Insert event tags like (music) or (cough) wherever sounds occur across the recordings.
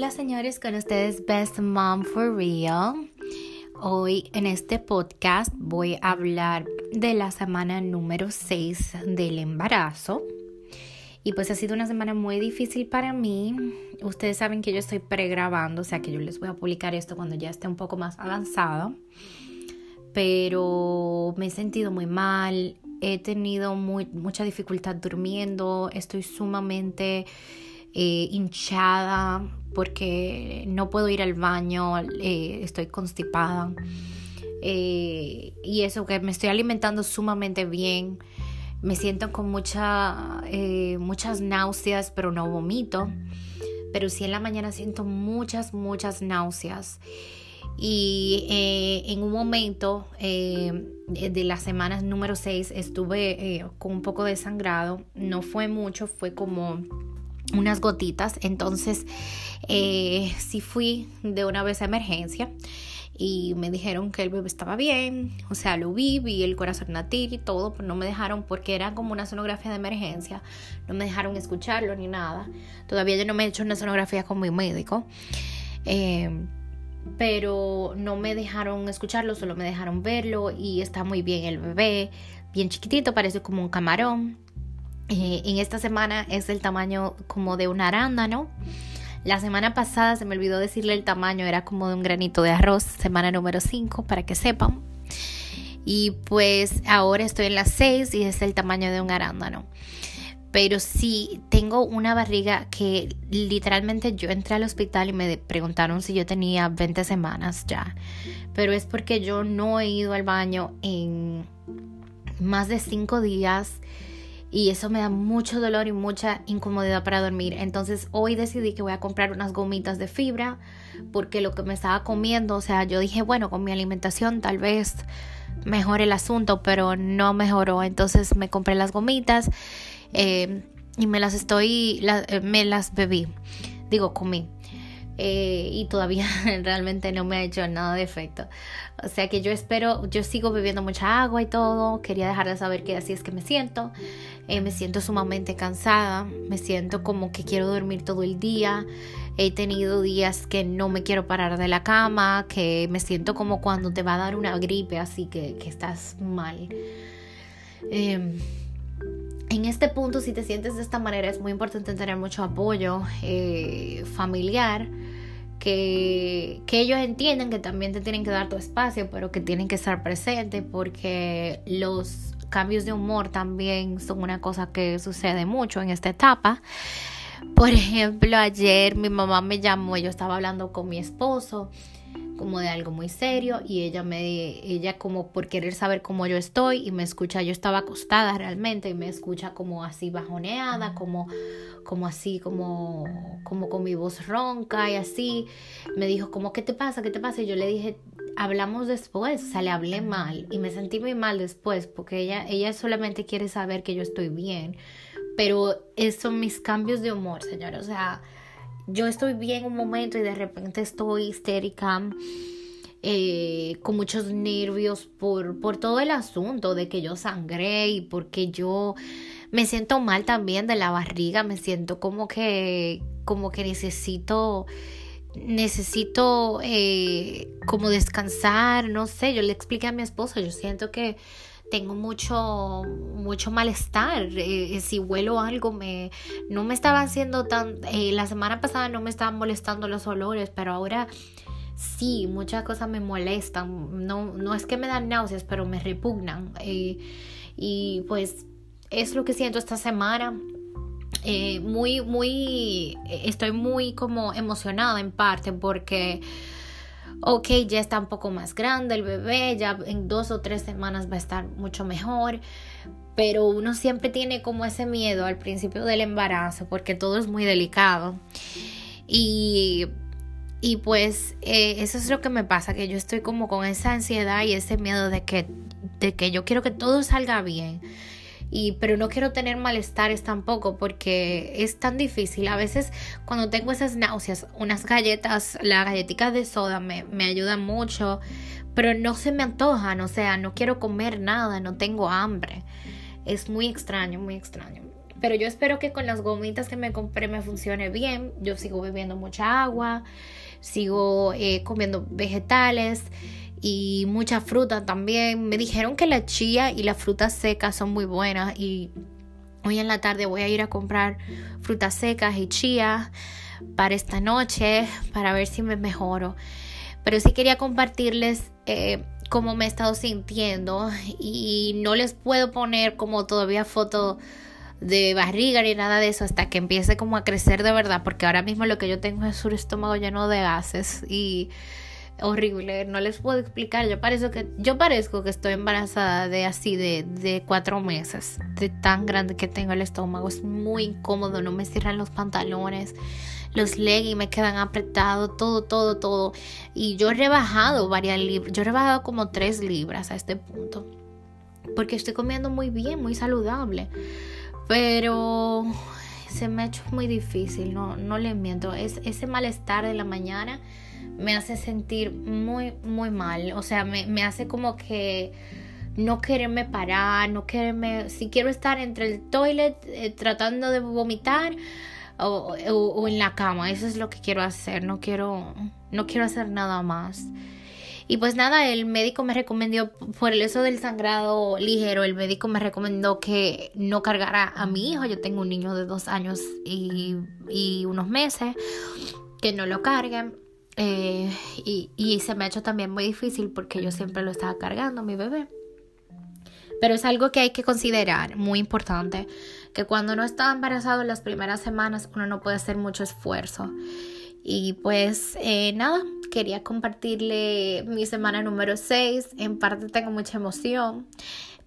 Hola señores, con ustedes Best Mom for Real. Hoy en este podcast voy a hablar de la semana número 6 del embarazo. Y pues ha sido una semana muy difícil para mí. Ustedes saben que yo estoy pregrabando, o sea que yo les voy a publicar esto cuando ya esté un poco más avanzado. Pero me he sentido muy mal, he tenido mucha dificultad durmiendo, estoy sumamente eh, hinchada porque no puedo ir al baño, eh, estoy constipada. Eh, y eso que me estoy alimentando sumamente bien. Me siento con mucha, muchas náuseas, pero no vomito. Pero sí en la mañana siento muchas, muchas náuseas. Y en un momento de las semanas número 6 estuve con un poco de sangrado. No fue mucho, fue como unas gotitas. Entonces, eh, sí fui de una vez a emergencia y me dijeron que el bebé estaba bien, o sea, lo vi, vi el corazón latir y todo, pero no me dejaron porque era como una sonografía de emergencia, no me dejaron escucharlo ni nada. Todavía yo no me he hecho una sonografía con mi médico, eh, pero no me dejaron escucharlo, solo me dejaron verlo y está muy bien el bebé, bien chiquitito, parece como un camarón. Eh, en esta semana es el tamaño como de una arándano. La semana pasada se me olvidó decirle el tamaño, era como de un granito de arroz, semana número 5, para que sepan. Y pues ahora estoy en la 6 y es el tamaño de un arándano. Pero sí, tengo una barriga que literalmente yo entré al hospital y me preguntaron si yo tenía 20 semanas ya. Pero es porque yo no he ido al baño en más de 5 días y eso me da mucho dolor y mucha incomodidad para dormir. Entonces hoy decidí que voy a comprar unas gomitas de fibra porque lo que me estaba comiendo, o sea, yo dije, bueno, con mi alimentación tal vez mejore el asunto, pero no mejoró. Entonces me compré las gomitas eh, y me las estoy, eh, me las bebí, digo, comí. Eh, y todavía (laughs) realmente no me ha hecho nada de efecto. O sea que yo espero, yo sigo bebiendo mucha agua y todo. Quería dejar de saber que así es que me siento. Eh, me siento sumamente cansada, me siento como que quiero dormir todo el día. He tenido días que no me quiero parar de la cama, que me siento como cuando te va a dar una gripe, así que, estás mal. Em, en este punto, si te sientes de esta manera, es muy importante tener mucho apoyo eh, familiar. Que, que, ellos entienden que también te tienen que dar tu espacio, pero que tienen que estar presentes porque los cambios de humor también son una cosa que sucede mucho en esta etapa. Por ejemplo, ayer mi mamá me llamó, yo estaba hablando con mi esposo como de algo muy serio y ella me ella como por querer saber cómo yo estoy y me escucha yo estaba acostada realmente y me escucha como así bajoneada como como así como como con mi voz ronca y así. Me dijo como qué te pasa qué te pasa y yo le dije hablamos después o sea le hablé mal y me sentí muy mal después porque ella ella solamente quiere saber que yo estoy bien pero esos son mis cambios de humor señor o sea yo estoy bien un momento y de repente estoy histérica, eh, con muchos nervios por, por todo el asunto de que yo sangré y porque yo me siento mal también de la barriga, me siento como que, como que necesito necesito eh, como descansar, no sé, yo le expliqué a mi esposa, yo siento que tengo mucho, mucho malestar. Eh, eh, si huelo algo, me, no me estaba haciendo tan... Eh, la semana pasada no me estaban molestando los olores, pero ahora sí, muchas cosas me molestan. No, no es que me dan náuseas, pero me repugnan. y pues es lo que siento esta semana. muy, muy, estoy muy como emocionada en parte porque ok, ya está un poco más grande el bebé, ya en dos o tres semanas va a estar mucho mejor, pero uno siempre tiene como ese miedo al principio del embarazo porque todo es muy delicado. Y, y pues eh, eso es lo que me pasa, que yo estoy como con esa ansiedad y ese miedo de que, de que yo quiero que todo salga bien y pero no quiero tener malestares tampoco porque es tan difícil. A veces cuando tengo esas náuseas, unas galletas, las galletitas de soda me, me ayudan mucho, pero no se me antojan, o sea, no quiero comer nada, no tengo hambre. Es muy extraño, muy extraño. Pero yo espero que con las gomitas que me compré me funcione bien. Yo sigo bebiendo mucha agua, sigo eh, comiendo vegetales y mucha fruta también. Me dijeron que la chía y las frutas secas son muy buenas y hoy en la tarde voy a ir a comprar frutas secas y chía para esta noche para ver si me mejoro. Pero sí quería compartirles eh, cómo me he estado sintiendo y no les puedo poner como todavía foto de barriga ni nada de eso hasta que empiece como a crecer de verdad porque ahora mismo lo que yo tengo es un estómago lleno de gases y horrible, no les puedo explicar. Yo parezco que, yo parezco que estoy embarazada de así de, de cuatro meses, de tan grande que tengo el estómago. Es muy incómodo, no me cierran los pantalones, los leggings me quedan apretados, todo, todo, todo. Y yo he rebajado varias libras, yo he rebajado como tres libras a este punto. Porque estoy comiendo muy bien, muy saludable. Pero se me ha hecho muy difícil, no, no le miento. Es ese malestar de la mañana me hace sentir muy, muy mal. O sea, me, hace como que no quererme parar, no quererme, si quiero estar entre el toilet eh, tratando de vomitar o, o, en la cama, eso es lo que quiero hacer, no quiero, no quiero hacer nada más. Y pues nada, el médico me recomendó, por el eso del sangrado ligero, el médico me recomendó que no cargara a mi hijo. Yo tengo un niño de dos años y, y unos meses, que no lo carguen. Eh, y, se me ha hecho también muy difícil porque yo siempre lo estaba cargando, mi bebé. Pero es algo que hay que considerar, muy importante, que cuando uno está embarazado en las primeras semanas uno no puede hacer mucho esfuerzo. Y pues eh, nada, quería compartirle mi semana número 6. En parte tengo mucha emoción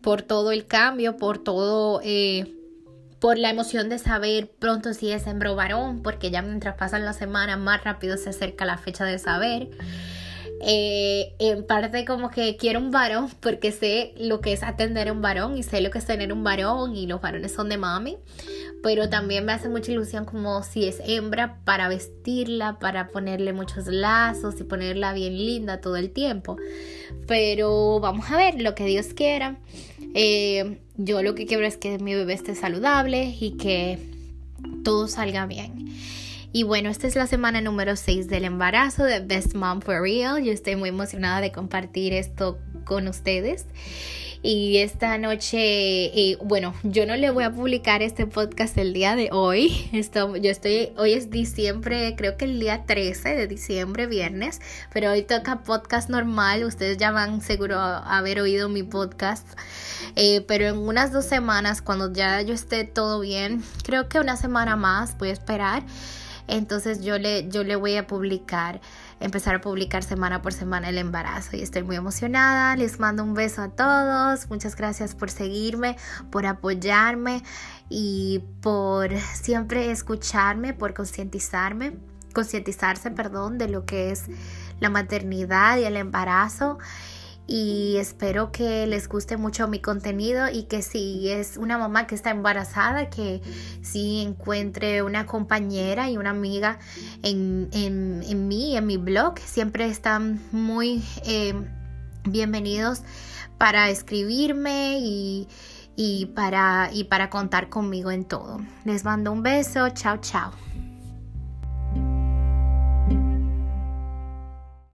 por todo el cambio, por todo... Eh, por la emoción de saber pronto si es hembra o varón, porque ya mientras pasan las semanas más rápido se acerca la fecha de saber. Eh, en parte como que quiero un varón porque sé lo que es atender a un varón y sé lo que es tener un varón y los varones son de mami, pero también me hace mucha ilusión como si es hembra para vestirla, para ponerle muchos lazos y ponerla bien linda todo el tiempo. Pero vamos a ver lo que Dios quiera. Eh, yo lo que quiero es que mi bebé esté saludable y que todo salga bien. Y bueno, esta es la semana número 6 del embarazo de Best Mom for Real. Yo estoy muy emocionada de compartir esto con ustedes. Y esta noche, eh, bueno, yo no le voy a publicar este podcast el día de hoy. (laughs) Yo estoy, hoy es diciembre, creo que el día 13 de diciembre, viernes, pero hoy toca podcast normal. Ustedes ya van seguro a haber oído mi podcast. Eh, pero en unas dos semanas, cuando ya yo esté todo bien, creo que una semana más voy a esperar. Entonces yo le, yo le voy a publicar empezar a publicar semana por semana el embarazo y estoy muy emocionada. Les mando un beso a todos. Muchas gracias por seguirme, por apoyarme y por siempre escucharme, por concientizarme, concientizarse, perdón, de lo que es la maternidad y el embarazo y espero que les guste mucho mi contenido y que si es una mamá que está embarazada, que si encuentre una compañera y una amiga en, en, en mí, en mi blog, siempre están muy eh, bienvenidos para escribirme y, y, para, y para contar conmigo en todo. Les mando un beso, chao, chao.